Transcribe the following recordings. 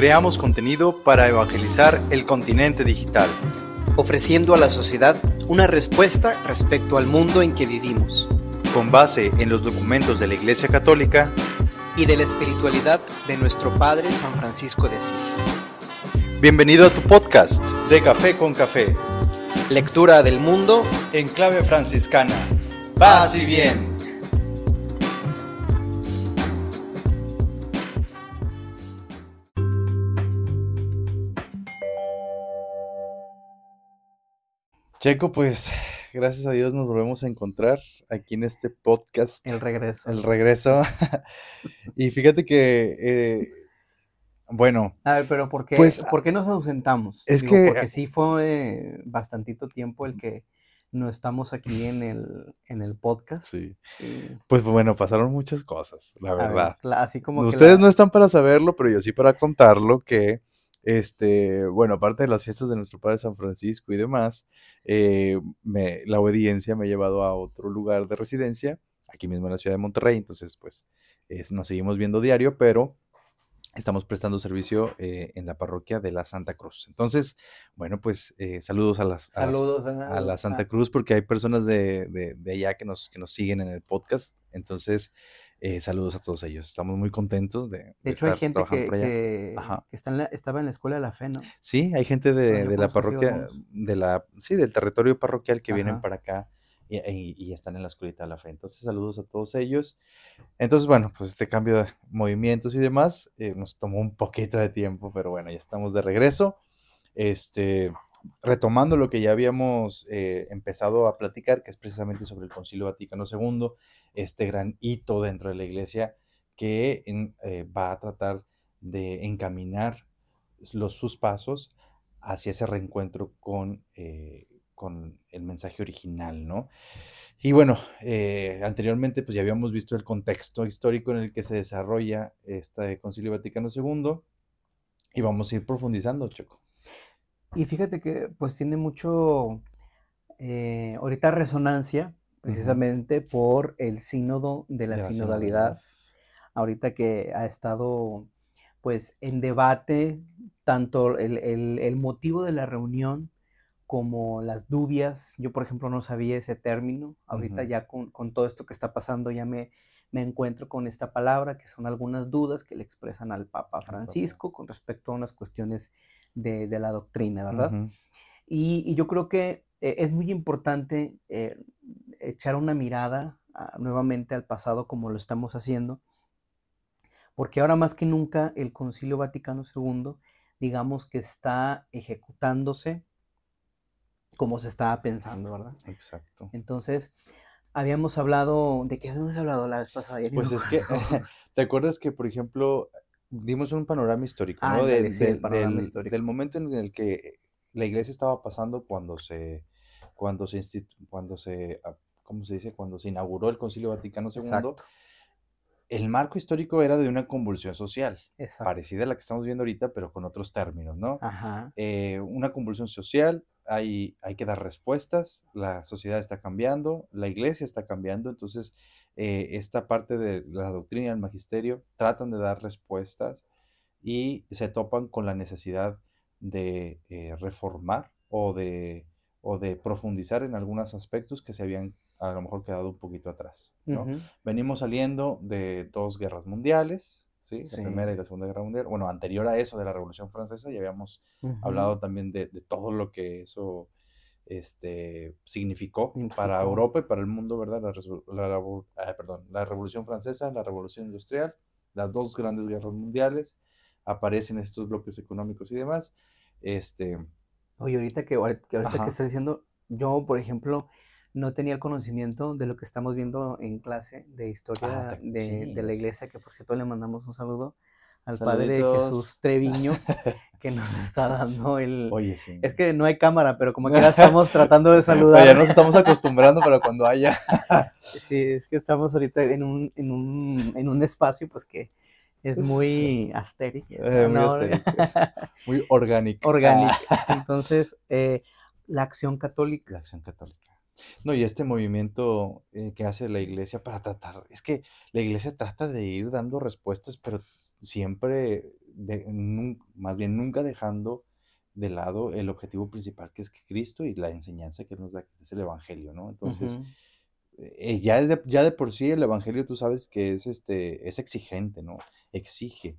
Creamos contenido para evangelizar el continente digital, ofreciendo a la sociedad una respuesta respecto al mundo en que vivimos, con base en los documentos de la Iglesia Católica y de la espiritualidad de nuestro Padre San Francisco de Asís. Bienvenido a tu podcast de Café con Café. Lectura del mundo en clave franciscana. Paz y bien. Checo, pues gracias a Dios nos volvemos a encontrar aquí en este podcast. El regreso. El regreso. y fíjate que, eh, bueno. A ver, pero ¿por qué, pues, ¿por qué nos ausentamos? Es que. Porque sí fue bastantito tiempo el que no estamos aquí en el, en el podcast. Sí. Pues bueno, pasaron muchas cosas, la verdad. así como Ustedes no están para saberlo, pero yo sí para contarlo que este, bueno, aparte de las fiestas de nuestro Padre San Francisco y demás, eh, la obediencia me ha llevado a otro lugar de residencia, aquí mismo en la ciudad de Monterrey, entonces pues nos seguimos viendo diario, pero estamos prestando servicio eh, en la parroquia de la Santa Cruz. Entonces, bueno, pues eh, saludos, a, las, a, la Santa Cruz porque hay personas de, de, allá que nos, que nos siguen en el podcast. Entonces, eh, saludos a todos ellos. Estamos muy contentos de, de, hecho, hay gente que, está en estaba en la escuela de la fe, ¿no? Sí, hay gente de, la parroquia, de la, sí, del territorio parroquial que vienen para acá y, están en la escuelita de la fe. Entonces, saludos a todos ellos. Entonces, bueno, pues este cambio de movimientos y demás eh, nos tomó un poquito de tiempo, pero bueno, ya estamos de regreso. Este, retomando lo que ya habíamos eh, empezado a platicar, que es precisamente sobre el Concilio Vaticano II, este gran hito dentro de la Iglesia que eh, va a tratar de encaminar los, sus pasos hacia ese reencuentro con, eh, con el mensaje original, ¿no? Y bueno, anteriormente pues ya habíamos visto el contexto histórico en el que se desarrolla este Concilio Vaticano II y vamos a ir profundizando, Choco. Y fíjate que pues tiene mucho, eh, ahorita resonancia, precisamente por el sínodo de la, sinodalidad, ahorita que ha estado pues en debate tanto el, motivo de la reunión como las dubias. Yo, por ejemplo, no sabía ese término. Ahorita ya con, todo esto que está pasando ya me, me encuentro con esta palabra, que son algunas dudas que le expresan al Papa. Francisco con respecto a unas cuestiones de, la doctrina, ¿verdad? y, yo creo que eh, es muy importante eh, echar una mirada nuevamente al pasado como lo estamos haciendo, porque ahora más que nunca el Concilio Vaticano II, digamos que está ejecutándose como se estaba pensando, ¿verdad? Exacto. Entonces, habíamos hablado, ¿de qué habíamos hablado la vez pasada? Pues es que, ¿te acuerdas que, por ejemplo, dimos un panorama histórico, ¿no? del, del, momento en el que la iglesia estaba pasando cuando se, cuando se, cuando se, ah, ¿cómo se dice? Cuando se inauguró el Concilio Vaticano II. El marco histórico era de una convulsión social, parecida a la que estamos viendo ahorita, pero con otros términos, ¿no? Eh, una convulsión social, hay, hay que dar respuestas, la sociedad está cambiando, la iglesia está cambiando, entonces eh, esta parte de la doctrina y el magisterio tratan de dar respuestas y se topan con la necesidad de eh, reformar o de, o de profundizar en algunos aspectos que se habían a lo mejor quedado un poquito atrás. Venimos saliendo de dos guerras mundiales, ¿sí? la Primera y la Segunda Guerra Mundial. Bueno, anterior a eso de la Revolución Francesa ya habíamos hablado también de, de, todo lo que eso este, significó para Europa y para el mundo, ¿verdad? La, ah, perdón, la Revolución Francesa, la Revolución Industrial, las dos grandes guerras mundiales, aparecen estos bloques económicos y demás. Este, Oye, ahorita que, ahorita que estás diciendo, yo, por ejemplo, no tenía el conocimiento de lo que estamos viendo en clase de historia ah, de, de, la iglesia, que por cierto le mandamos un saludo al Padre Jesús Treviño, que nos está dando el... Oye, sí. Es que no hay cámara, pero como que ya estamos tratando de saludar. Ya nos estamos acostumbrando para cuando haya. sí, es que estamos ahorita en un, en un, en un espacio, pues que es muy astérico. Eh, muy, muy orgánico. Orgánico. Entonces, eh, la acción católica. La acción católica. No, y este movimiento eh, que hace la iglesia para tratar, es que la iglesia trata de ir dando respuestas, pero siempre más bien nunca dejando de lado el objetivo principal que es que Cristo y la enseñanza que nos da, que es el Evangelio, ¿no? Entonces, eh, ya, de, ya de por sí el Evangelio tú sabes que es, este, es exigente, ¿no? Exige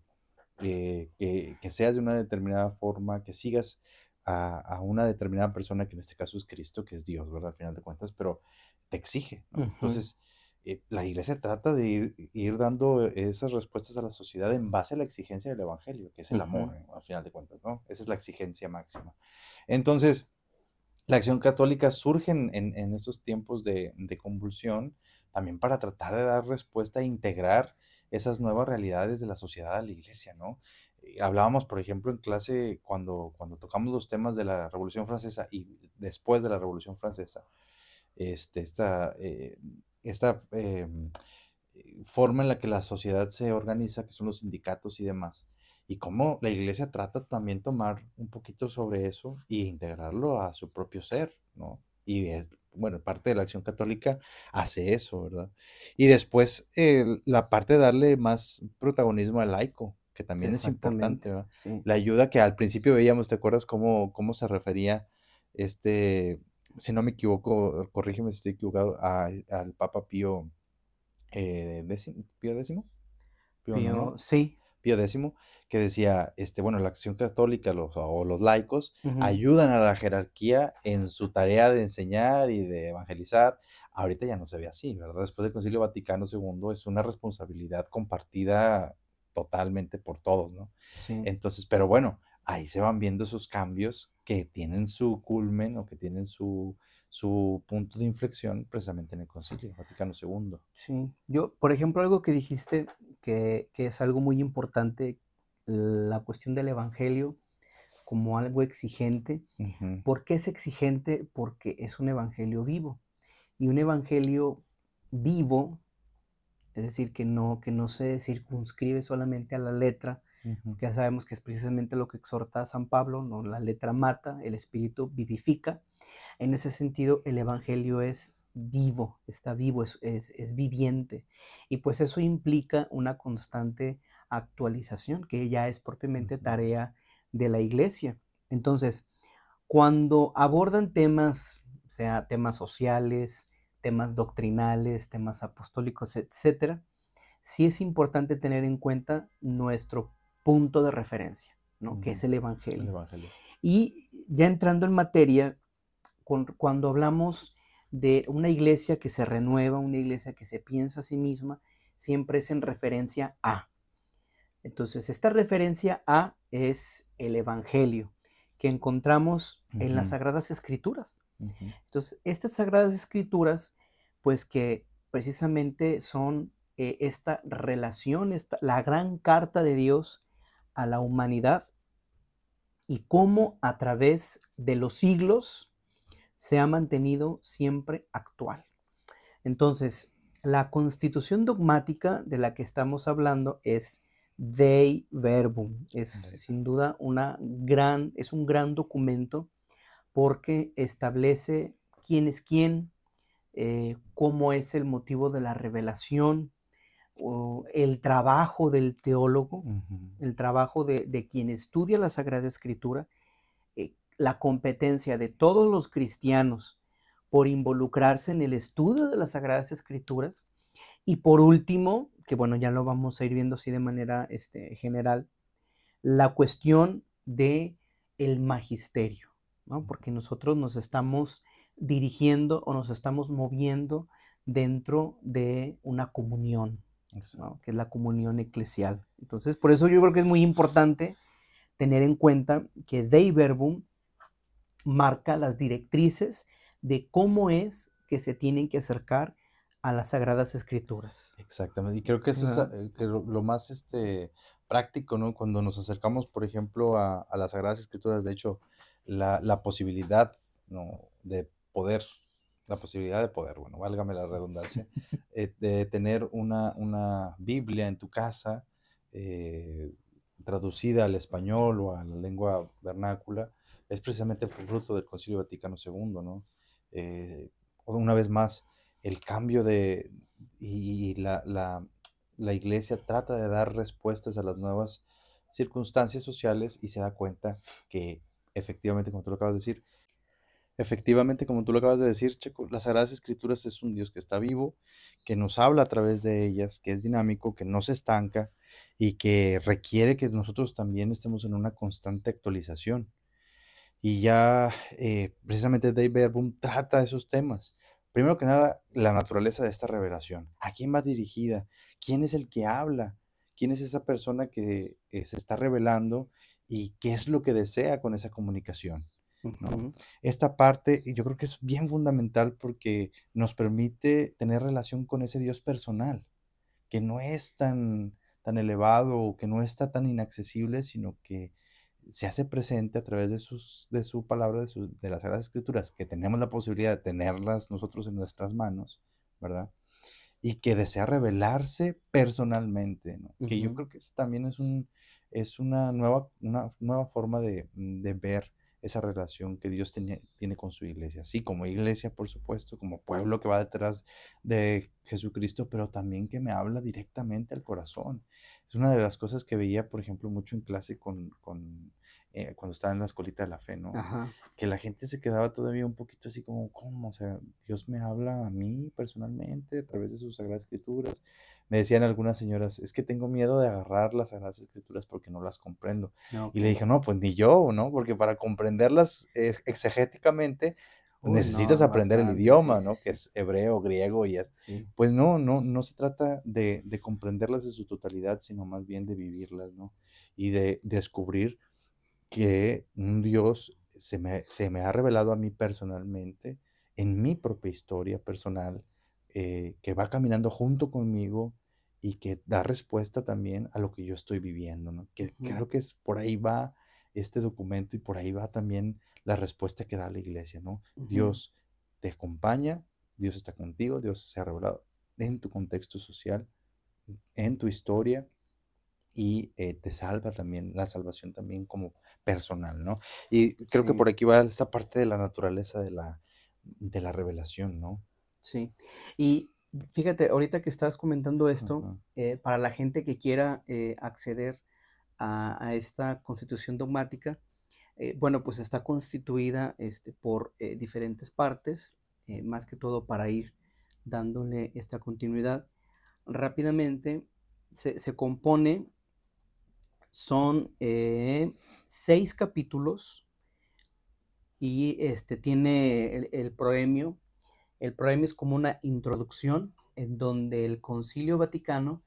eh, que, que, seas de una determinada forma, que sigas a, a, una determinada persona, que en este caso es Cristo, que es Dios, ¿verdad? Al final de cuentas, pero te exige, ¿no? Entonces, eh, la iglesia trata de ir, ir, dando esas respuestas a la sociedad en base a la exigencia del Evangelio, que es el amor, al final de cuentas, ¿no? Esa es la exigencia máxima. Entonces, la acción católica surge en, en, estos tiempos de, de, convulsión también para tratar de dar respuesta e integrar esas nuevas realidades de la sociedad a la iglesia, ¿no? Eh, hablábamos, por ejemplo, en clase cuando, cuando tocamos los temas de la Revolución Francesa y después de la Revolución Francesa, este, esta, eh, esta em, forma en la que la sociedad se organiza, que son los sindicatos y demás, y cómo la iglesia trata también tomar un poquito sobre eso e integrarlo a su propio ser, ¿no? Y es, bueno, parte de la acción católica hace eso, ¿verdad? Y después la parte de darle más protagonismo al laico, que también es importante, ¿verdad? La ayuda que al principio veíamos, ¿te acuerdas cómo, cómo se refería este si no me equivoco, corrígeme si estoy equivocado, al Papa Pío, eh, Pío X. Pío, sí. Pío X, que decía, este, bueno, la acción católica los, o los laicos ayudan a la jerarquía en su tarea de enseñar y de evangelizar. Ahorita ya no se ve así, ¿verdad? Después del Concilio Vaticano II es una responsabilidad compartida totalmente por todos, ¿no? Sí. Entonces, pero bueno, ahí se van viendo esos cambios que tienen su culmen o que tienen su, su punto de inflexión precisamente en el Concilio Vaticano II. Sí, yo, por ejemplo, algo que dijiste que, que es algo muy importante, la cuestión del Evangelio como algo exigente. ¿Por qué es exigente? Porque es un Evangelio vivo. Y un Evangelio vivo, es decir, que no, que no se circunscribe solamente a la letra, ya sabemos que es precisamente lo que exhorta a San Pablo, ¿no? la letra mata, el espíritu vivifica. En ese sentido, el Evangelio es vivo, está vivo, es, es, viviente. Y pues eso implica una constante actualización, que ya es propiamente tarea de la iglesia. Entonces, cuando abordan temas, sea temas sociales, temas doctrinales, temas apostólicos, etcétera, sí es importante tener en cuenta nuestro punto de referencia, ¿no? Que es el evangelio. Y ya entrando en materia, cuando hablamos de una iglesia que se renueva, una iglesia que se piensa a sí misma, siempre es en referencia a. Entonces, esta referencia a es el Evangelio que encontramos en las Sagradas Escrituras. Entonces, estas Sagradas Escrituras, pues que precisamente son eh, esta relación, esta, la gran carta de Dios a la humanidad y cómo a través de los siglos se ha mantenido siempre actual. Entonces, la constitución dogmática de la que estamos hablando es Dei Verbum. Es sin duda una gran, es un gran documento porque establece quién es quién, eh, cómo es el motivo de la revelación, el trabajo del teólogo, el trabajo de, quien estudia la Sagrada Escritura, eh, la competencia de todos los cristianos por involucrarse en el estudio de las Sagradas Escrituras. Y por último, que bueno, ya lo vamos a ir viendo así de manera este, general, la cuestión de el magisterio, ¿no? porque nosotros nos estamos dirigiendo o nos estamos moviendo dentro de una comunión, que es la comunión eclesial. Entonces, por eso yo creo que es muy importante tener en cuenta que Dei Verbum marca las directrices de cómo es que se tienen que acercar a las Sagradas Escrituras. Exactamente, y creo que eso es eh, lo, más este, práctico, ¿no? Cuando nos acercamos, por ejemplo, a, las Sagradas Escrituras, de hecho, la, la posibilidad ¿no? de poder la posibilidad de poder, bueno, válgame la redundancia, eh, de tener una, una, Biblia en tu casa eh, traducida al español o a la lengua vernácula, es precisamente fruto del Concilio Vaticano II, ¿no? Eh, una vez más, el cambio de, y la, la, la, iglesia trata de dar respuestas a las nuevas circunstancias sociales y se da cuenta que efectivamente, como tú lo acabas de decir, efectivamente, como tú lo acabas de decir, Checo, las Sagradas Escrituras es un Dios que está vivo, que nos habla a través de ellas, que es dinámico, que no se estanca y que requiere que nosotros también estemos en una constante actualización. Y ya eh, precisamente David Verbum trata esos temas. Primero que nada, la naturaleza de esta revelación. ¿A quién va dirigida? ¿Quién es el que habla? ¿Quién es esa persona que eh, se está revelando y qué es lo que desea con esa comunicación? Esta parte yo creo que es bien fundamental porque nos permite tener relación con ese Dios personal, que no es tan, tan elevado o que no está tan inaccesible, sino que se hace presente a través de, sus, de su palabra, de, de las Sagradas Escrituras, que tenemos la posibilidad de tenerlas nosotros en nuestras manos, ¿verdad? Y que desea revelarse personalmente, ¿no? Que yo creo que eso también es, un, es una, nueva, una nueva forma de, de ver esa relación que Dios tiene, tiene con su iglesia. Sí, como iglesia, por supuesto, como pueblo que va detrás de Jesucristo, pero también que me habla directamente al corazón. Es una de las cosas que veía, por ejemplo, mucho en clase con, con eh, cuando estaba en la escuelita de la fe, ¿no? Que la gente se quedaba todavía un poquito así como, ¿cómo? O sea, Dios me habla a mí personalmente a través de sus sagradas escrituras. Me decían algunas señoras, es que tengo miedo de agarrar las sagradas escrituras porque no las comprendo. Y le dije, no, pues ni yo, ¿no? Porque para comprenderlas eh, exegéticamente necesitas aprender el idioma, ¿no? Que es hebreo, griego y así. Pues no, no, no se trata de, de comprenderlas en su totalidad, sino más bien de vivirlas, ¿no? Y de descubrir que un Dios se me, se me, ha revelado a mí personalmente, en mi propia historia personal, eh, que va caminando junto conmigo y que da respuesta también a lo que yo estoy viviendo, ¿no? Que creo que es por ahí va este documento y por ahí va también la respuesta que da la iglesia, ¿no? Dios te acompaña, Dios está contigo, Dios se ha revelado en tu contexto social, en tu historia y eh, te salva también, la salvación también como personal, ¿no? Y creo que por aquí va esta parte de la naturaleza de la, de la revelación, ¿no? Sí. Y fíjate, ahorita que estás comentando esto, eh, para la gente que quiera eh, acceder a, esta constitución dogmática, bueno, pues está constituida este, por diferentes partes, más que todo para ir dándole esta continuidad. Rápidamente se, se compone, son seis capítulos y este, tiene el, el, proemio. El proemio es como una introducción en donde el Concilio Vaticano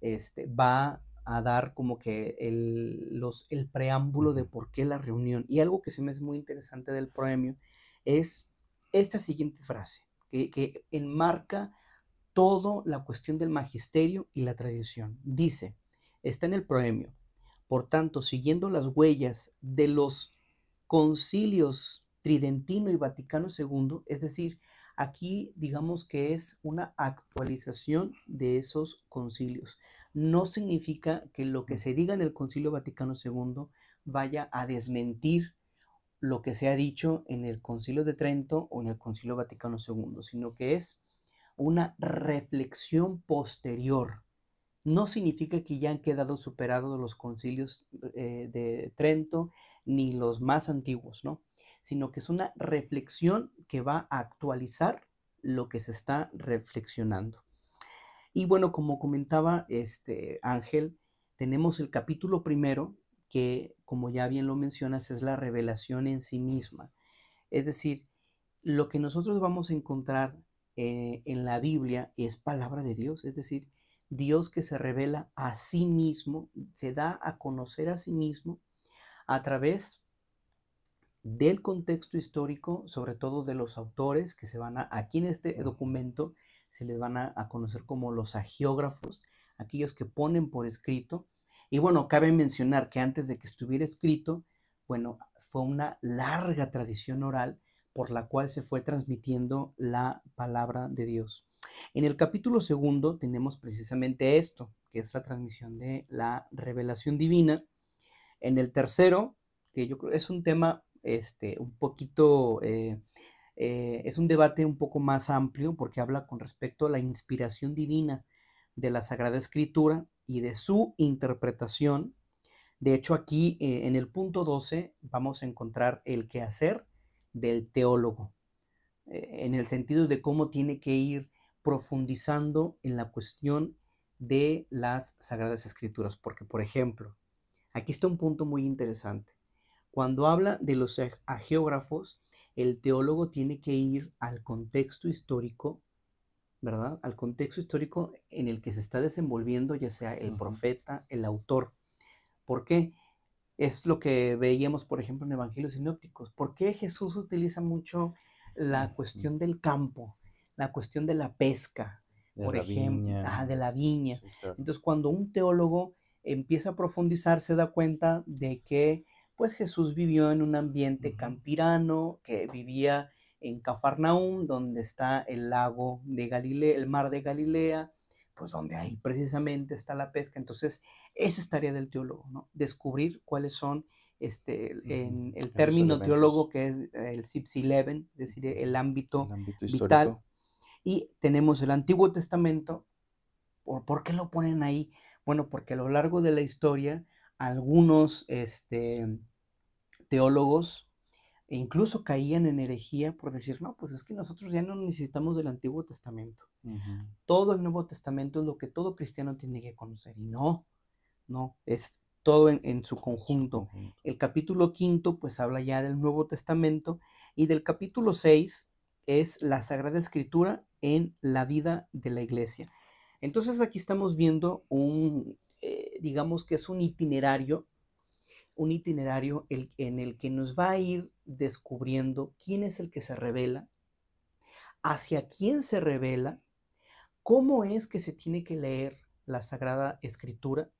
este, va a dar como que el, los, el preámbulo de por qué la reunión. Y algo que se me hace muy interesante del proemio es esta siguiente frase, que, que enmarca toda la cuestión del magisterio y la tradición. Dice, está en el proemio, por tanto, siguiendo las huellas de los concilios Tridentino y Vaticano II, es decir, aquí digamos que es una actualización de esos concilios. No significa que lo que se diga en el Concilio Vaticano II vaya a desmentir lo que se ha dicho en el Concilio de Trento o en el Concilio Vaticano II, sino que es una reflexión posterior no significa que ya han quedado superados los concilios eh, de Trento ni los más antiguos, ¿no? Sino que es una reflexión que va a actualizar lo que se está reflexionando. Y bueno, como comentaba este Ángel, tenemos el capítulo primero, que como ya bien lo mencionas, es la revelación en sí misma. Es decir, lo que nosotros vamos a encontrar eh, en la Biblia es palabra de Dios, es decir, Dios que se revela a sí mismo, se da a conocer a sí mismo a través del contexto histórico, sobre todo de los autores que se van a, aquí en este documento se les van a, conocer como los agiógrafos, aquellos que ponen por escrito. Y bueno, cabe mencionar que antes de que estuviera escrito, bueno, fue una larga tradición oral por la cual se fue transmitiendo la palabra de Dios. En el capítulo segundo tenemos precisamente esto, que es la transmisión de la revelación divina. En el tercero, que yo creo es un tema este, un poquito, eh, eh, es un debate un poco más amplio porque habla con respecto a la inspiración divina de la Sagrada Escritura y de su interpretación. De hecho, aquí eh, en el punto 12 vamos a encontrar el quehacer del teólogo, en el sentido de cómo tiene que ir profundizando en la cuestión de las Sagradas Escrituras. Porque, por ejemplo, aquí está un punto muy interesante. Cuando habla de los agiógrafos, el teólogo tiene que ir al contexto histórico, ¿verdad? Al contexto histórico en el que se está desenvolviendo, ya sea el profeta, el autor. ¿Por qué? Es lo que veíamos, por ejemplo, en Evangelios Sinópticos. ¿Por qué Jesús utiliza mucho la cuestión del campo, la cuestión de la pesca, por ejemplo, de la viña? Entonces, cuando un teólogo empieza a profundizar, se da cuenta de que pues Jesús vivió en un ambiente campirano, que vivía en Cafarnaúm, donde está el lago de Galilea, el mar de Galilea, pues donde ahí precisamente está la pesca. Entonces, esa es tarea del teólogo, ¿no? Descubrir cuáles son, este, en el término teólogo que es el Sipsileven, es decir, el ámbito, vital. Y tenemos el Antiguo Testamento. ¿Por, ¿Por qué lo ponen ahí? Bueno, porque a lo largo de la historia, algunos este, teólogos incluso caían en herejía por decir, no, pues es que nosotros ya no necesitamos del Antiguo Testamento. Todo el Nuevo Testamento es lo que todo cristiano tiene que conocer. Y no, no, es todo en, su conjunto. El capítulo quinto, pues habla ya del Nuevo Testamento. Y del capítulo seis es la Sagrada Escritura en la vida de la iglesia. Entonces aquí estamos viendo un, eh, digamos que es un itinerario, un itinerario en el que nos va a ir descubriendo quién es el que se revela, hacia quién se revela, cómo es que se tiene que leer la Sagrada Escritura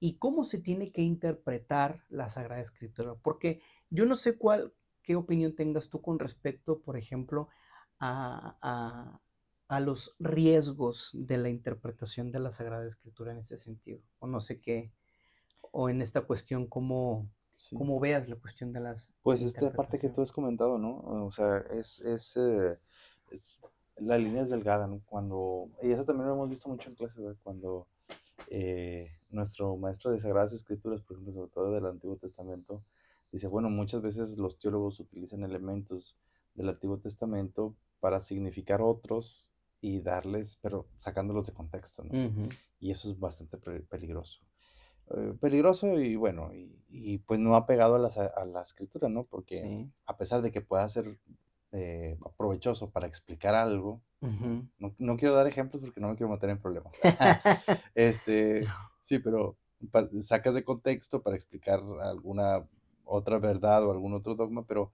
y cómo se tiene que interpretar la Sagrada Escritura. Porque yo no sé cuál, qué opinión tengas tú con respecto, por ejemplo, a a los riesgos de la interpretación de la Sagrada Escritura en ese sentido. O no sé qué, o en esta cuestión, cómo, veas la cuestión de las... Pues esta parte que tú has comentado, ¿no? O sea, es, es, eh, la línea es delgada, ¿no? Cuando, y eso también lo hemos visto mucho en clases, cuando eh, nuestro maestro de Sagradas Escrituras, por ejemplo, sobre todo del Antiguo Testamento, dice, bueno, muchas veces los teólogos utilizan elementos del Antiguo Testamento para significar otros y darles, pero sacándolos de contexto, ¿no? Y eso es bastante peligroso. Eh, peligroso y bueno, y, pues no ha pegado a la, a la escritura, ¿no? Porque a pesar de que pueda ser eh, provechoso para explicar algo, no, no, quiero dar ejemplos porque no me quiero meter en problemas. este, sí, pero sacas de contexto para explicar alguna otra verdad o algún otro dogma, pero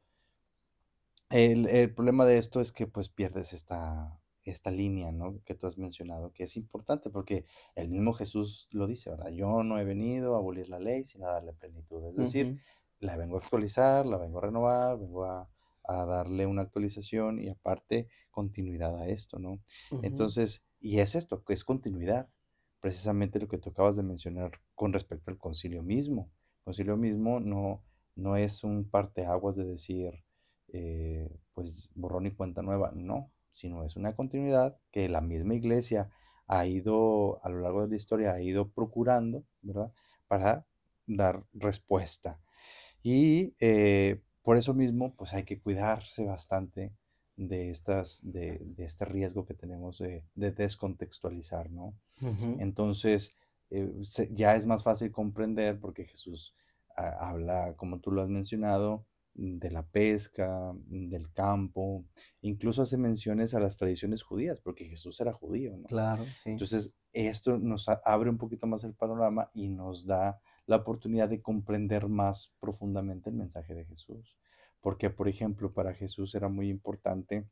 el, el problema de esto es que pues pierdes esta, esta línea, ¿no? Que tú has mencionado, que es importante porque el mismo Jesús lo dice, ¿verdad? Yo no he venido a abolir la ley, sino a darle plenitud. Es decir, la vengo a actualizar, la vengo a renovar, vengo a, darle una actualización y aparte continuidad a esto, ¿no? Entonces, y es esto, que es continuidad. Precisamente lo que tú acabas de mencionar con respecto al concilio mismo. El concilio mismo no, no es un parteaguas de decir, eh, pues borrón y cuenta nueva, no sino es una continuidad que la misma iglesia ha ido, a lo largo de la historia, ha ido procurando, ¿verdad? Para dar respuesta. Y eh, por eso mismo, pues hay que cuidarse bastante de, estas, de, este riesgo que tenemos de, descontextualizar, ¿no? Entonces, eh, ya es más fácil comprender porque Jesús ah, habla, como tú lo has mencionado, de la pesca, del campo, incluso hace menciones a las tradiciones judías, porque Jesús era judío, ¿no? Claro, sí. Entonces, esto nos abre un poquito más el panorama y nos da la oportunidad de comprender más profundamente el mensaje de Jesús. Porque, por ejemplo, para Jesús era muy importante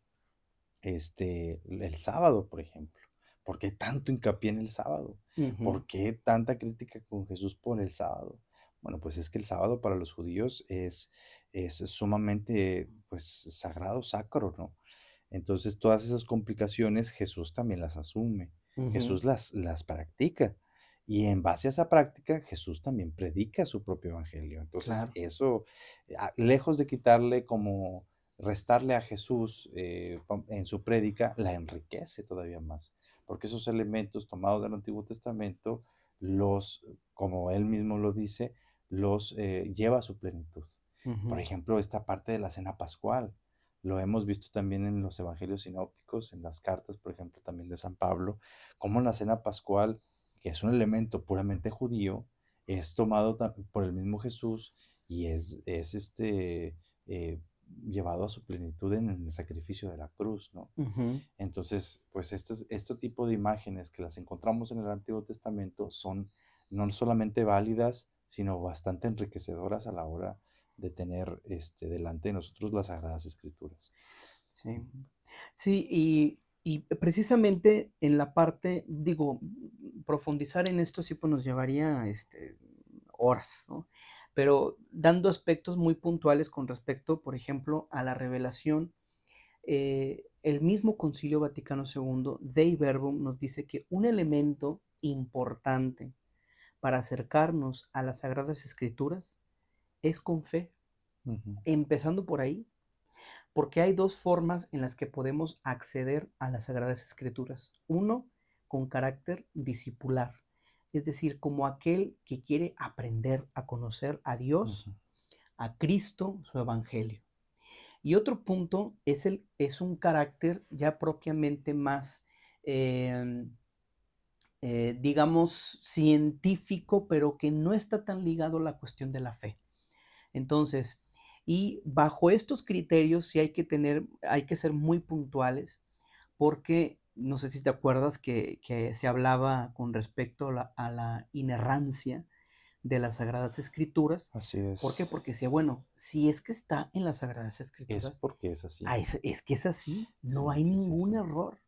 este, el sábado, por ejemplo. ¿Por qué tanto hincapié en el sábado? ¿Por qué tanta crítica con Jesús por el sábado? Bueno, pues es que el sábado para los judíos es, es sumamente, pues, sagrado, sacro, ¿no? Entonces, todas esas complicaciones Jesús también las asume, Jesús las, las practica. Y en base a esa práctica, Jesús también predica su propio evangelio. Entonces, eso, ah, lejos de quitarle como restarle a Jesús eh, en su prédica, la enriquece todavía más. Porque esos elementos tomados del Antiguo Testamento, los, como él mismo lo dice, los eh, lleva a su plenitud. Por ejemplo, esta parte de la cena pascual, lo hemos visto también en los evangelios sinópticos, en las cartas, por ejemplo, también de San Pablo, como la cena pascual, que es un elemento puramente judío, es tomado por el mismo Jesús y es, es este, eh, llevado a su plenitud en el sacrificio de la cruz, ¿no? Entonces, pues este, este tipo de imágenes que las encontramos en el Antiguo Testamento son no solamente válidas, sino bastante enriquecedoras a la hora de tener este, delante de nosotros las Sagradas Escrituras. Sí, sí y, y precisamente en la parte, digo, profundizar en esto sí pues nos llevaría este, horas, ¿no? pero dando aspectos muy puntuales con respecto, por ejemplo, a la revelación. Eh, el mismo Concilio Vaticano II, Dei Verbum, nos dice que un elemento importante para acercarnos a las Sagradas Escrituras es con fe, empezando por ahí, porque hay dos formas en las que podemos acceder a las Sagradas Escrituras. Uno, con carácter discipular, es decir, como aquel que quiere aprender a conocer a Dios, a Cristo, su Evangelio. Y otro punto es, el, es un carácter ya propiamente más, em, eh, digamos, científico, pero que no está tan ligado a la cuestión de la fe. Entonces, y bajo estos criterios sí hay que tener, hay que ser muy puntuales, porque no sé si te acuerdas que, se hablaba con respecto a la, inerrancia de las Sagradas Escrituras. Así es. ¿Por qué? Porque decía, bueno, si es que está en las Sagradas Escrituras. Es porque es así. Ah, es, que es así, no hay ningún error.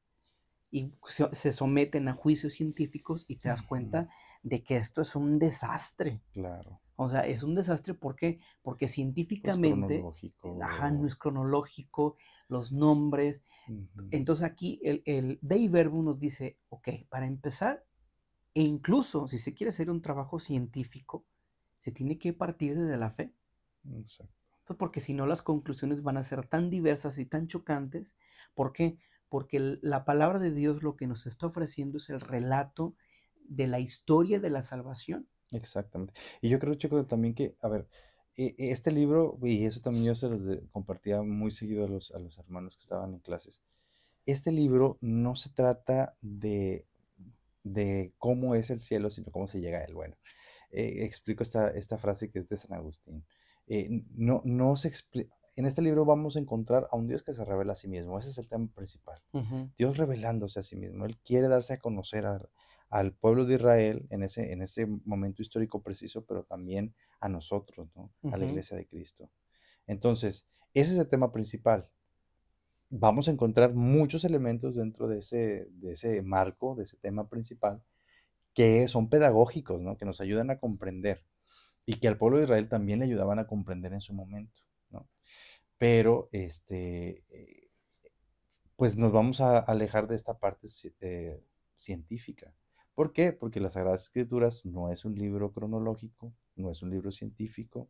Y se, someten a juicios científicos y te das cuenta de que esto es un desastre. Claro. O sea, es un desastre. Porque pues científicamente, es cronológico. Ajá, no es cronológico, los nombres. Entonces aquí el, el Dei Verbum nos dice, ok, para empezar, e incluso si se quiere hacer un trabajo científico, se tiene que partir desde la fe. Exacto. Pues porque si no las conclusiones van a ser tan diversas y tan chocantes. ¿Por qué? Porque la palabra de Dios lo que nos está ofreciendo es el relato de la historia de la salvación. Exactamente. Y yo creo, Chico, también que, a ver, e, e, este libro, y eso también yo se los compartía muy seguido a los, a los hermanos que estaban en clases, este libro no se trata de, de cómo es el cielo, sino cómo se llega a él. Bueno, eh, explico esta, esta frase que es de San Agustín. Eh, no, no se en este libro vamos a encontrar a un Dios que se revela a sí mismo. Ese es el tema principal. Dios revelándose a sí mismo. Él quiere darse a conocer a, al pueblo de Israel en ese, en ese momento histórico preciso, pero también a nosotros, ¿no? a la iglesia de Cristo. Entonces, ese es el tema principal. Vamos a encontrar muchos elementos dentro de ese, de ese marco, de ese tema principal, que son pedagógicos, ¿no? que nos ayudan a comprender y que al pueblo de Israel también le ayudaban a comprender en su momento. ¿no? Pero, este, eh, pues nos vamos a alejar de esta parte eh, científica. ¿Por qué? Porque las Sagradas Escrituras no es un libro cronológico, no es un libro científico,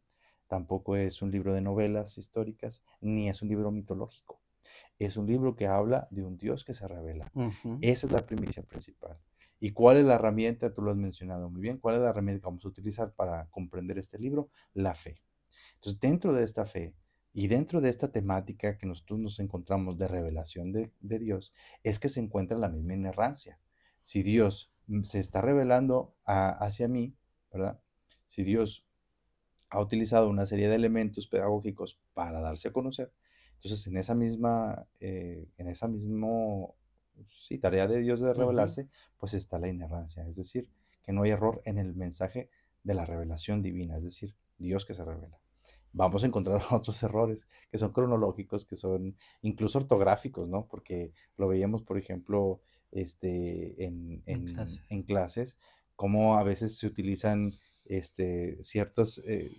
tampoco es un libro de novelas históricas, ni es un libro mitológico. Es un libro que habla de un Dios que se revela. Esa es la primicia principal. ¿Y cuál es la herramienta? Tú lo has mencionado muy bien. ¿Cuál es la herramienta que vamos a utilizar para comprender este libro? La fe. Entonces, dentro de esta fe y dentro de esta temática que nosotros nos encontramos de revelación de, de Dios, es que se encuentra la misma inerrancia. Si Dios Mm, se está revelando hacia mí, ¿verdad? Si Dios ha utilizado una serie de elementos pedagógicos para darse a conocer, entonces en esa misma, eh, en esa misma sí, tarea de Dios de revelarse, pues está la inerrancia, es decir, que no hay error en el mensaje de la revelación divina, es decir, Dios que se revela. Vamos a encontrar otros errores que son cronológicos, que son incluso ortográficos, ¿no? Porque lo veíamos, por ejemplo, este, en, en, clases, cómo a veces se utilizan este, ciertas eh,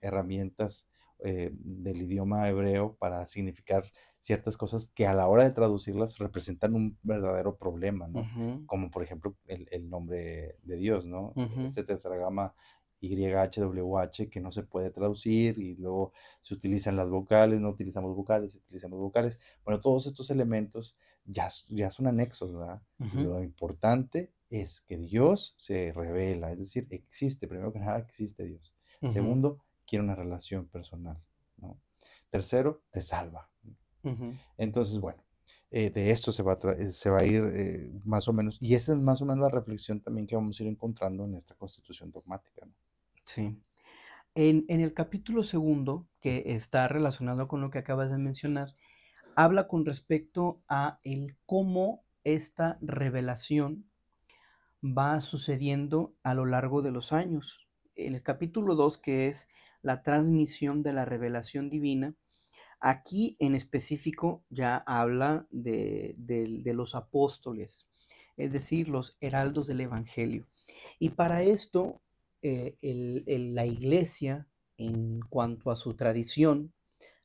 herramientas eh, del idioma hebreo para significar ciertas cosas que a la hora de traducirlas representan un verdadero problema, ¿no? Como por ejemplo el, nombre de Dios, ¿no? Este tetragrama YHWH que no se puede traducir y luego se utilizan las vocales, no utilizamos vocales, utilizamos vocales. Bueno, todos estos elementos ya, ya son anexos, ¿verdad? Lo importante es que Dios se revela, es decir, existe, primero que nada existe Dios. Segundo, quiere una relación personal. ¿no? Tercero, te salva. Entonces, bueno, eh, de esto se va a, se va a ir eh, más o menos, y esa es más o menos la reflexión también que vamos a ir encontrando en esta constitución dogmática. Sí. En, en, el capítulo segundo, que está relacionado con lo que acabas de mencionar, habla con respecto a el cómo esta revelación va sucediendo a lo largo de los años. En el capítulo 2, que es la transmisión de la revelación divina, Aquí en específico ya habla de, los apóstoles, es decir, los heraldos del Evangelio. Y para esto, eh, la iglesia, en cuanto a su tradición,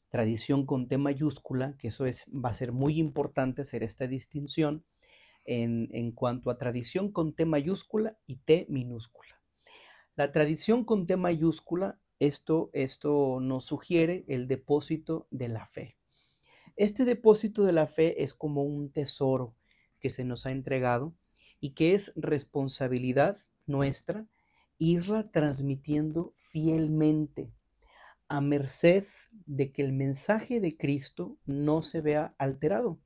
tradición con T mayúscula, que eso es, va a ser muy importante hacer esta distinción, en, en cuanto a tradición con T mayúscula y T minúscula. La tradición con T mayúscula esto, esto nos sugiere el depósito de la fe. Este depósito de la fe es como un tesoro que se nos ha entregado y que es responsabilidad nuestra irla transmitiendo fielmente a merced de que el mensaje de Cristo no se vea alterado.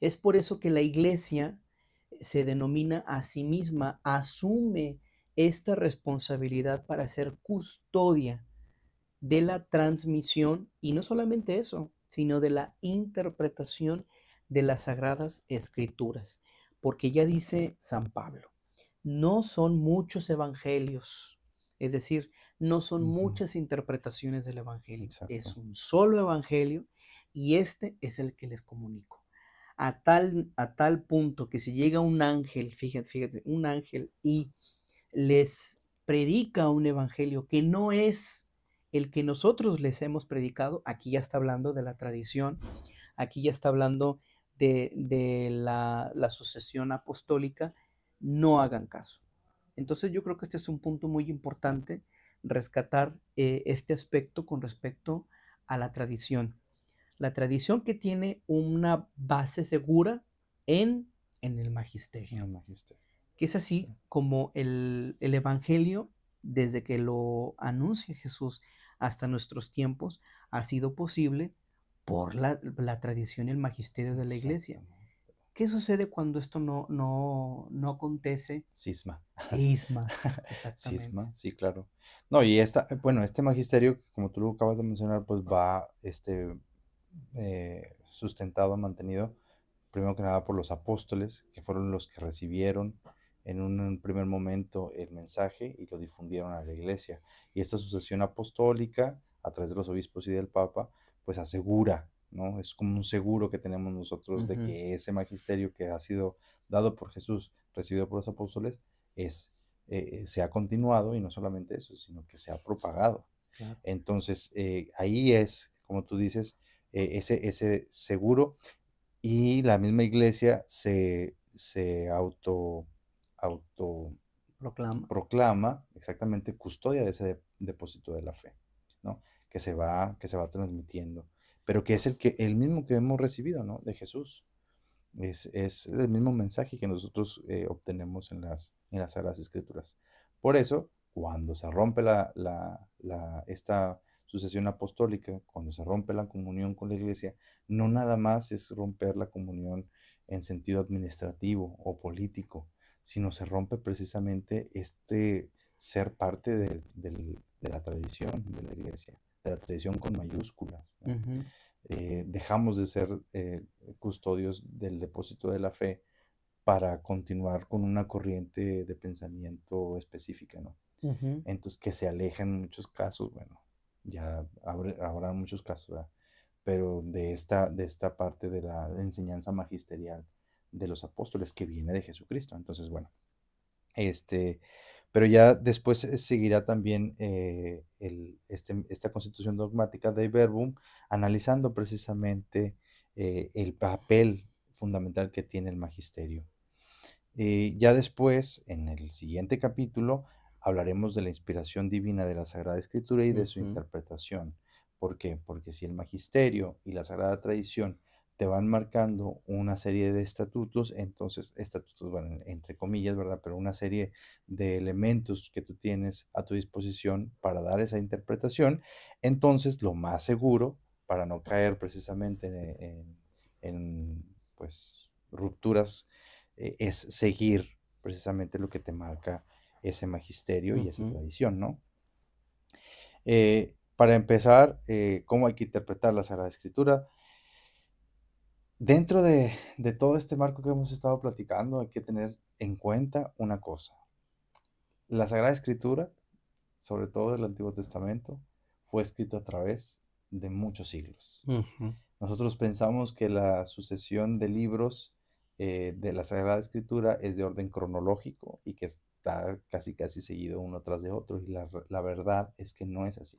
Es por eso que la iglesia se denomina a sí misma, asume esta responsabilidad para ser custodia de la transmisión y no solamente eso, sino de la interpretación de las sagradas escrituras. Porque ya dice San Pablo, no son muchos evangelios, es decir, no son muchas interpretaciones del evangelio, es un solo evangelio y este es el que les comunico. A tal, a tal punto que si llega un ángel, fíjate, fíjate, un ángel y les predica un evangelio que no es el que nosotros les hemos predicado, aquí ya está hablando de la tradición, aquí ya está hablando de, la, sucesión apostólica, no hagan caso. Entonces yo creo que este es un punto muy importante, rescatar eh, este aspecto con respecto a la tradición. La tradición que tiene una base segura en, en el magisterio. En el magisterio que es así como el, Evangelio, desde que lo anuncia Jesús hasta nuestros tiempos, ha sido posible por la, tradición y el magisterio de la iglesia. ¿Qué sucede cuando esto no, no, no acontece? Cisma. Cisma. Cisma, sí, claro. No, y esta, bueno, este magisterio, como tú lo acabas de mencionar, pues va este, eh, sustentado, mantenido, primero que nada por los apóstoles, que fueron los que recibieron en un primer momento el mensaje y lo difundieron a la iglesia. Y esta sucesión apostólica, a través de los obispos y del Papa, pues asegura, ¿no? Es como un seguro que tenemos nosotros de que ese magisterio que ha sido dado por Jesús, recibido por los apóstoles, es, eh, eh, se ha continuado y no solamente eso, sino que se ha propagado. Entonces, eh, ahí es, como tú dices, ese, ese seguro y la misma iglesia se, se auto auto proclama. proclama exactamente custodia de ese depósito de la fe, ¿no? Que se va, que se va transmitiendo, pero que es el, que, el mismo que hemos recibido, ¿no? De Jesús. Es, es el mismo mensaje que nosotros eh, obtenemos en las, en las Sagradas Escrituras. Por eso, cuando se rompe la, la, la, esta sucesión apostólica, cuando se rompe la comunión con la iglesia, no nada más es romper la comunión en sentido administrativo o político, sino se rompe precisamente este ser parte de, la tradición de la iglesia, de la tradición con mayúsculas. Eh, dejamos de ser eh, custodios del depósito de la fe para continuar con una corriente de pensamiento específica, ¿no? Entonces, que se aleja en muchos casos, bueno, ya habrá, muchos casos, pero de esta, de esta parte de la enseñanza magisterial de los apóstoles que viene de Jesucristo. Entonces, bueno, este, pero ya después eh, seguirá también eh, el, este, esta constitución dogmática de Verbum, analizando precisamente eh, el papel fundamental que tiene el magisterio. ya después, en el siguiente capítulo, hablaremos de la inspiración divina de la Sagrada Escritura y de su interpretación. ¿Por qué? Porque si el magisterio y la Sagrada Tradición te van marcando una serie de estatutos, entonces, estatutos, bueno, entre comillas, ¿verdad? Pero una serie de elementos que tú tienes a tu disposición para dar esa interpretación, entonces lo más seguro, para no caer precisamente en, pues, rupturas, eh, es seguir precisamente lo que te marca ese magisterio y esa tradición, ¿no? Eh, para empezar, eh, ¿cómo hay que interpretar la Sagrada Escritura? Dentro de, todo este marco que hemos estado platicando, hay que tener en cuenta una cosa. La Sagrada Escritura, sobre todo del Antiguo Testamento, fue escrito a través de muchos siglos. Nosotros pensamos que la sucesión de libros eh, de la Sagrada Escritura es de orden cronológico y que está casi casi seguido uno tras de otro y la, verdad es que no es así.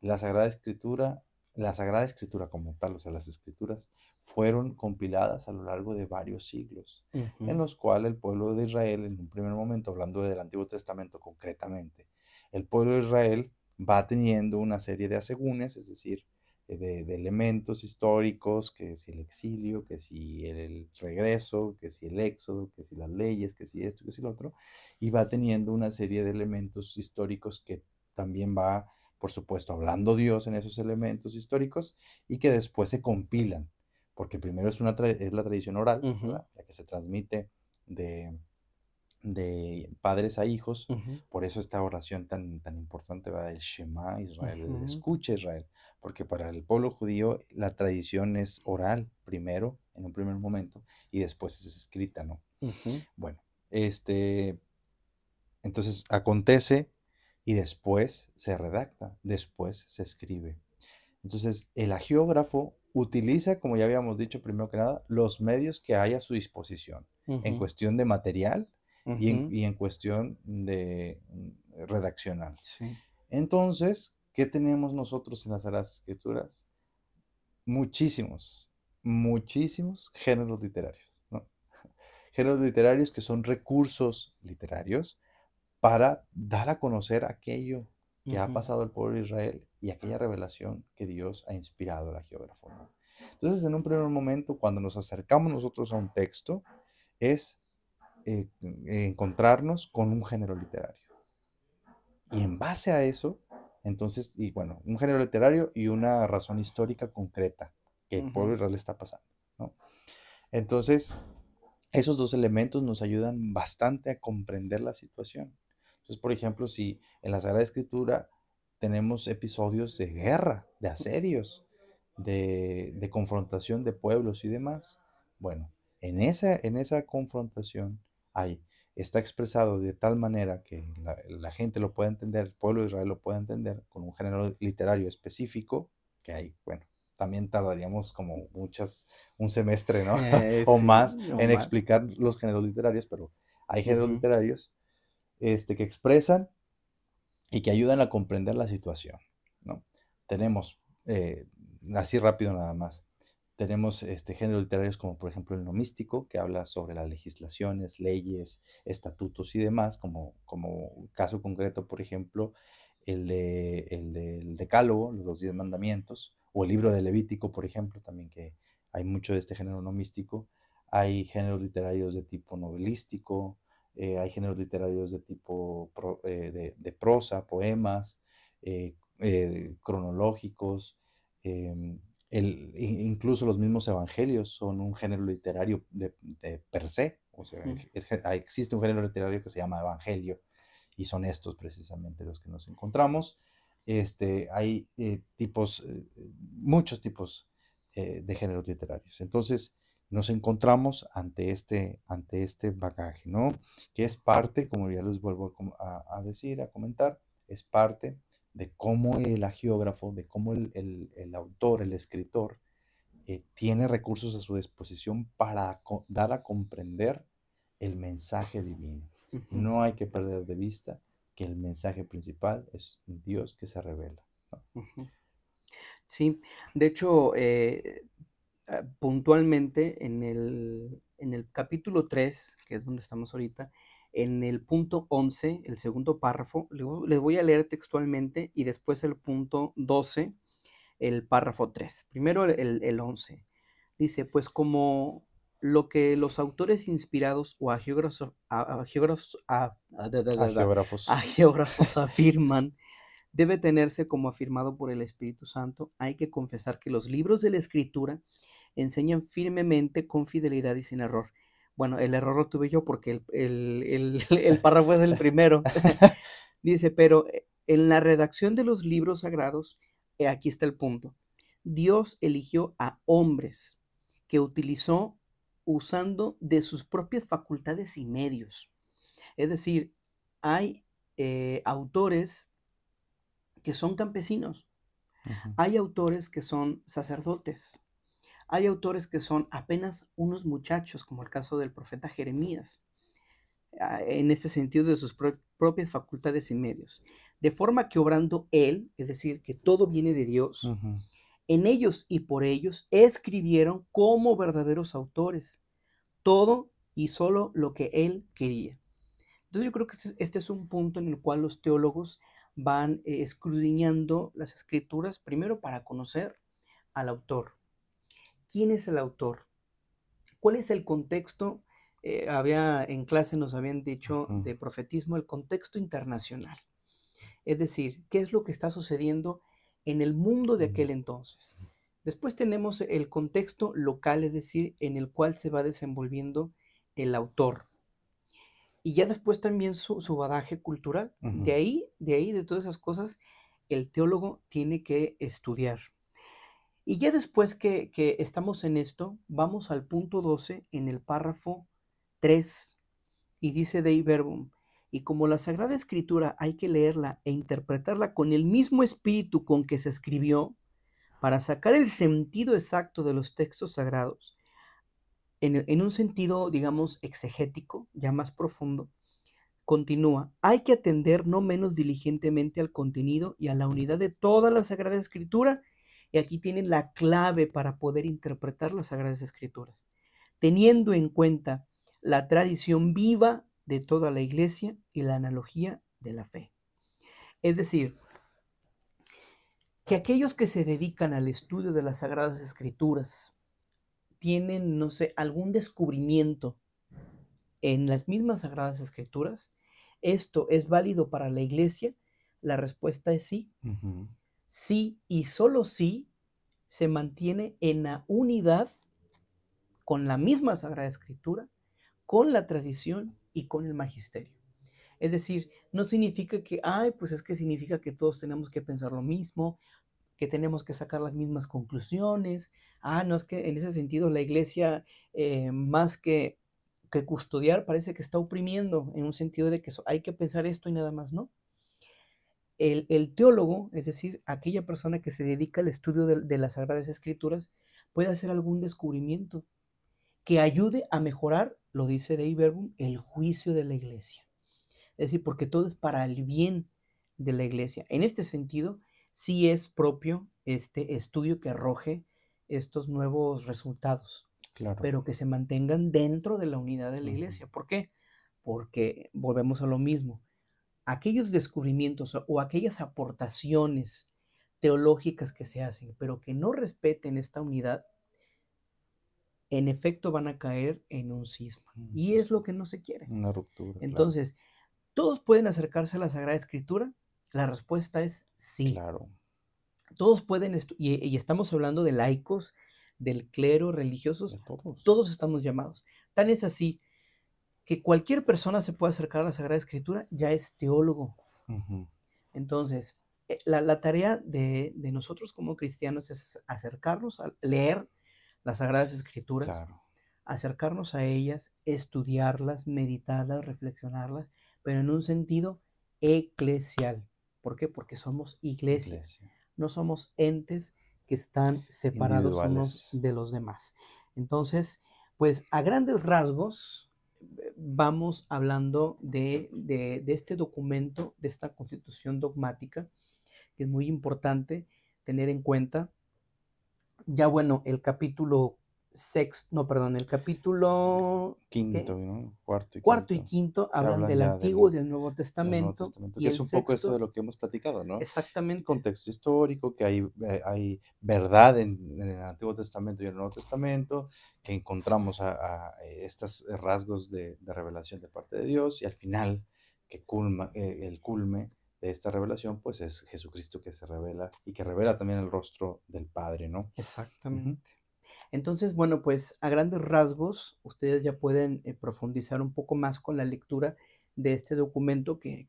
La Sagrada Escritura la Sagrada Escritura como tal, o sea, las escrituras, fueron compiladas a lo largo de varios siglos, en los cuales el pueblo de Israel, en un primer momento, hablando del Antiguo Testamento concretamente, el pueblo de Israel va teniendo una serie de asegúnes, es decir, eh, de, elementos históricos, que si el exilio, que si el, regreso, que si el éxodo, que si las leyes, que si esto, que si lo otro, y va teniendo una serie de elementos históricos que también va por supuesto, hablando Dios en esos elementos históricos y que después se compilan, porque primero es, una es la tradición oral, la que se transmite de, de padres a hijos, por eso esta oración tan, tan importante va del Shema Israel, el escucha Israel, porque para el pueblo judío la tradición es oral primero, en un primer momento, y después es escrita, ¿no? Bueno, este, entonces acontece y después se redacta, después se escribe. Entonces, el agiógrafo utiliza, como ya habíamos dicho primero que nada, los medios que hay a su disposición en cuestión de material y, en, cuestión de mm, redaccional. Entonces, ¿qué tenemos nosotros en las Sagradas Escrituras? Muchísimos, muchísimos géneros literarios. Géneros literarios que son recursos literarios para dar a conocer aquello que ha pasado al pueblo de Israel y aquella revelación que Dios ha inspirado a la geógrafo. Entonces, en un primer momento, cuando nos acercamos nosotros a un texto, es eh, encontrarnos con un género literario. Y en base a eso, entonces, y bueno, un género literario y una razón histórica concreta que el pueblo de Israel está pasando. Entonces, esos dos elementos nos ayudan bastante a comprender la situación. Entonces, por ejemplo, si en la Sagrada Escritura tenemos episodios de guerra, de asedios, de, confrontación de pueblos y demás, bueno, en esa, en esa confrontación hay, está expresado de tal manera que la, gente lo pueda entender, el pueblo de Israel lo pueda entender con un género literario específico, que hay, bueno, también tardaríamos como muchas, un semestre, ¿no? Eh, o más en explicar los géneros literarios, pero hay géneros literarios este, que expresan y que ayudan a comprender la situación. ¿no? Tenemos, eh, así rápido nada más, tenemos este, géneros literarios como por ejemplo el nomístico, que habla sobre las legislaciones, leyes, estatutos y demás, como, como caso concreto, por ejemplo, el, de, el del decálogo, los diez mandamientos, o el libro de Levítico, por ejemplo, también que hay mucho de este género nomístico. Hay géneros literarios de tipo novelístico, eh, hay géneros literarios de tipo eh, de, prosa, poemas, eh, cronológicos, em, incluso los mismos evangelios son un género literario de, per se. O sea, existe un género literario que se llama evangelio y son estos precisamente los que nos encontramos. Este, hay tipos, muchos tipos de géneros literarios. Entonces, nos encontramos ante este, ante este bagaje, ¿no? Que es parte, como ya les vuelvo a, decir, a comentar, es parte de cómo el agiógrafo, de cómo el, autor, el escritor, eh, tiene recursos a su disposición para dar a comprender el mensaje divino. No hay que perder de vista que el mensaje principal es Dios que se revela. Sí, de hecho, eh, Ah, puntualmente en el, en el capítulo 3, que es donde estamos ahorita, en el punto 11, el segundo párrafo, les voy a leer textualmente y después el punto 12, el párrafo 3. Primero el, el 11. Dice, pues como lo que los autores inspirados o geógrafos afirman debe tenerse como afirmado por el Espíritu Santo, hay que confesar que los libros de la Escritura enseñan firmemente con fidelidad y sin error. Bueno, el error lo tuve yo porque el, el párrafo es el primero. Dice, pero eh, en la redacción de los libros sagrados, eh, aquí está el punto. Dios eligió a hombres que utilizó usando de sus propias facultades y medios. Es decir, hay eh, autores que son campesinos, hay autores que son sacerdotes, hay autores que son apenas unos muchachos, como el caso del profeta Jeremías, ah, en este sentido de sus propias facultades y medios. De forma que obrando Él, es decir, que todo viene de Dios, en ellos y por ellos escribieron como verdaderos autores todo y solo lo que Él quería. Entonces yo creo que este, este, es un punto en el cual los teólogos van eh, escudriñando las escrituras primero para conocer al autor. ¿Quién es el autor? ¿Cuál es el contexto? Eh, había en clase nos habían dicho de profetismo el contexto internacional. Es decir, ¿qué es lo que está sucediendo en el mundo de aquel entonces? Después tenemos el contexto local, es decir, en el cual se va desenvolviendo el autor. Y ya después también su, badaje cultural. De ahí, de ahí, de todas esas cosas, el teólogo tiene que estudiar. Y ya después que, que estamos en esto, vamos al punto 12 en el párrafo 3. Y dice Dei Verbum, y como la Sagrada Escritura hay que leerla e interpretarla con el mismo espíritu con que se escribió, para sacar el sentido exacto de los textos sagrados, en, un sentido, digamos, exegético, ya más profundo, continúa, hay que atender no menos diligentemente al contenido y a la unidad de toda la Sagrada Escritura. Y aquí tienen la clave para poder interpretar las Sagradas Escrituras, teniendo en cuenta la tradición viva de toda la iglesia y la analogía de la fe. Es decir, que aquellos que se dedican al estudio de las Sagradas Escrituras tienen, no sé, algún descubrimiento en las mismas Sagradas Escrituras, ¿esto es válido para la iglesia? La respuesta es sí. Sí y solo sí se mantiene en la unidad con la misma Sagrada Escritura, con la tradición y con el magisterio. Es decir, no significa que, ay, pues es que significa que todos tenemos que pensar lo mismo, que tenemos que sacar las mismas conclusiones. Ah, no es que en ese sentido la iglesia, eh, más que, que custodiar, parece que está oprimiendo en un sentido de que hay que pensar esto y nada más, ¿no? El, teólogo, es decir, aquella persona que se dedica al estudio de, las Sagradas Escrituras, puede hacer algún descubrimiento que ayude a mejorar, lo dice Dei Verbum, el juicio de la iglesia. Es decir, porque todo es para el bien de la iglesia. En este sentido, sí es propio este estudio que arroje estos nuevos resultados, claro. pero que se mantengan dentro de la unidad de la iglesia. ¿Por qué? Porque volvemos a lo mismo. Aquellos descubrimientos o aquellas aportaciones teológicas que se hacen, pero que no respeten esta unidad, en efecto van a caer en un cisma. Y es lo que no se quiere. Una ruptura. Entonces, ¿Todos pueden acercarse a la Sagrada Escritura? La respuesta es sí. Claro. Todos pueden, y, y, estamos hablando de laicos, del clero, religiosos, todos. todos estamos llamados. Tan es así que cualquier persona se puede acercar a la Sagrada Escritura, ya es teólogo. Entonces, eh, la, tarea de, de, nosotros como cristianos es acercarnos a leer las Sagradas Escrituras, claro. acercarnos a ellas, estudiarlas, meditarlas, reflexionarlas pero en un sentido eclesial. ¿Por qué? Porque somos iglesia. No somos entes que están separados unos de los demás. Entonces, pues a grandes rasgos vamos hablando de, de, este documento, de esta constitución dogmática, que es muy importante tener en cuenta. Ya bueno, el capítulo sexto, no, perdón, el capítulo quinto, ¿no? Cuarto y cuarto quinto. y quinto hablan del Antiguo y del Nuevo Testamento. y es un poco eso de lo que hemos platicado, ¿no? Exactamente. Contexto histórico, que hay, eh, hay verdad en, el Antiguo Testamento y el Nuevo Testamento, que encontramos a, estos rasgos de, revelación de parte de Dios y al final, que culma, eh, el culme de esta revelación, pues es Jesucristo que se revela y que revela también el rostro del Padre, ¿no? Exactamente. Entonces, bueno, pues a grandes rasgos, ustedes ya pueden eh, profundizar un poco más con la lectura de este documento, que,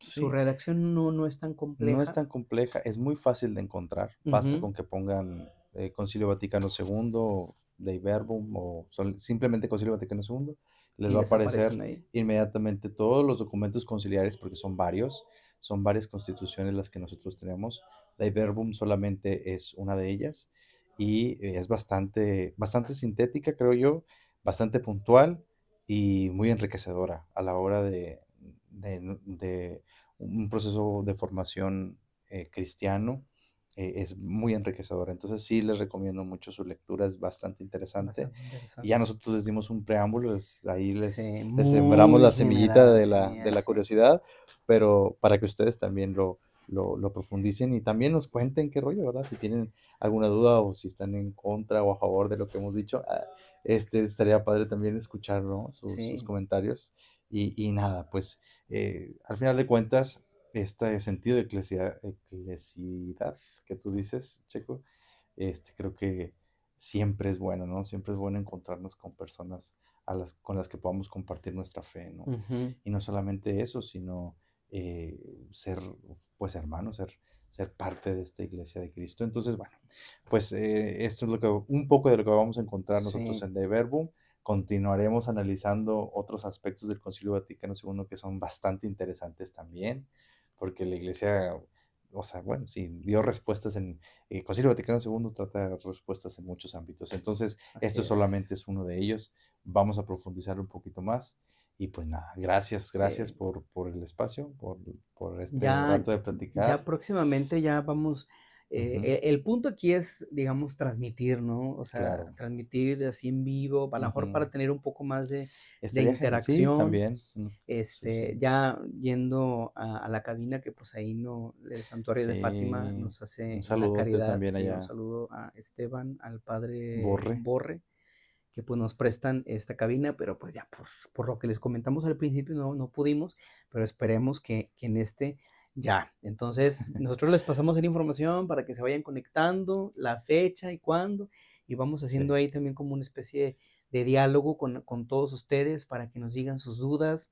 su redacción no, no, es tan compleja. No es tan compleja, es muy fácil de encontrar. Basta con que pongan eh, Concilio Vaticano II, de Verbum o simplemente Concilio Vaticano II. Les va a aparecer inmediatamente todos los documentos conciliares, porque son varios, son varias constituciones las que nosotros tenemos. De Verbum solamente es una de ellas y es bastante, bastante sintética, creo yo, bastante puntual y muy enriquecedora a la hora de, de, un proceso de formación eh, cristiano. Eh, es muy enriquecedora. Entonces sí les recomiendo mucho su lectura, es bastante interesante. Y ya nosotros les dimos un preámbulo, ahí les, sembramos la semillita de la, de la curiosidad, pero para que ustedes también lo, lo, lo, profundicen y también nos cuenten qué rollo, ¿verdad? Si tienen alguna duda o si están en contra o a favor de lo que hemos dicho, ah, este estaría padre también escuchar ¿no? sus, comentarios. Y, y, nada, pues eh, al final de cuentas, este sentido de eclesidad, que tú dices, Checo, este, creo que siempre es bueno, ¿no? Siempre es bueno encontrarnos con personas a las, con las que podamos compartir nuestra fe, ¿no? Y no solamente eso, sino eh, ser pues hermano, ser, ser parte de esta iglesia de Cristo. Entonces, bueno, pues eh, esto es lo que, un poco de lo que vamos a encontrar nosotros en De Verbum. Continuaremos analizando otros aspectos del Concilio Vaticano II que son bastante interesantes también, porque la iglesia, o sea, bueno, sí, dio respuestas en el Concilio Vaticano II, trata de dar respuestas en muchos ámbitos. Entonces, esto solamente es uno de ellos. Vamos a profundizar un poquito más. Y pues nada, gracias, gracias por, por, el espacio, por, por este rato de platicar. Ya próximamente ya vamos, eh, e, el, punto aquí es, digamos, transmitir, ¿no? O sea, transmitir así en vivo, a lo mejor para tener un poco más de, de interacción. Sí, también. Este, ya yendo a, la cabina, que pues ahí no, el santuario de Fátima nos hace un la caridad. También allá. Un saludo a Esteban, al padre Borre. Borre que pues nos prestan esta cabina, pero pues ya por, lo que les comentamos al principio no, no pudimos, pero esperemos que, en este ya. Entonces nosotros les pasamos la información para que se vayan conectando, la fecha y cuándo, y vamos haciendo ahí también como una especie de diálogo con, todos ustedes para que nos digan sus dudas.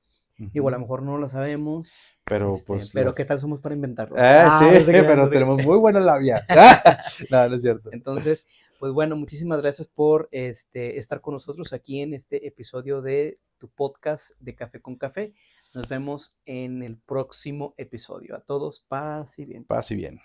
Igual a lo mejor no lo sabemos. Pero este, pues. Pero qué tal somos para inventarlo. Eh, ah, sí, pero tenemos muy buena labia. no, no es cierto. Entonces, pues bueno, muchísimas gracias por este, estar con nosotros aquí en este episodio de tu podcast de Café con Café. Nos vemos en el próximo episodio. A todos, paz y bien. Paz y bien.